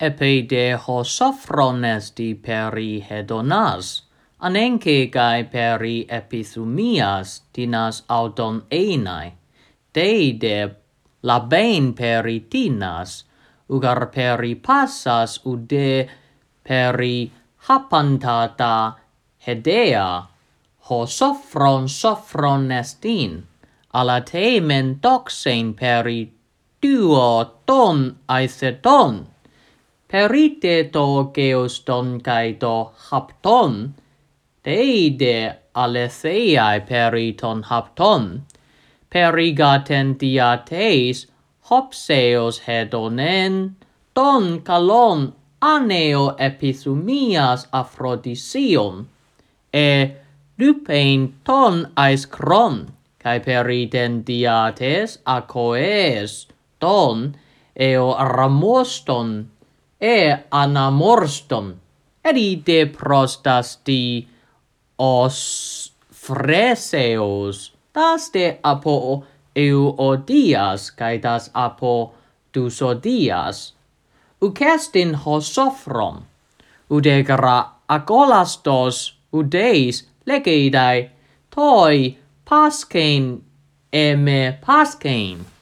epeide ho sophronisti peri hedonas, anenke gai peri epithumias tinas auton einai, deide labein peri tinas, ugar peri passas ude peri hapantata hedea, ho sophron sophron estin, ala te doxein toxein peri duo ton aitheton perite to geoston kai to hapton deide aletheiae periton hapton. Perigaten diateis hopseos hedonen ton kalon aneo epithumias aphrodision e lupein ton aiskron kai periten diates acoes ton eo ramoston e anamorston. Erite prostas di os freseos. Tas de apo euodias kai tas apo dusodias. Ucestin hosophron udegra agolastos udeis legeidai toi pascain eme pascain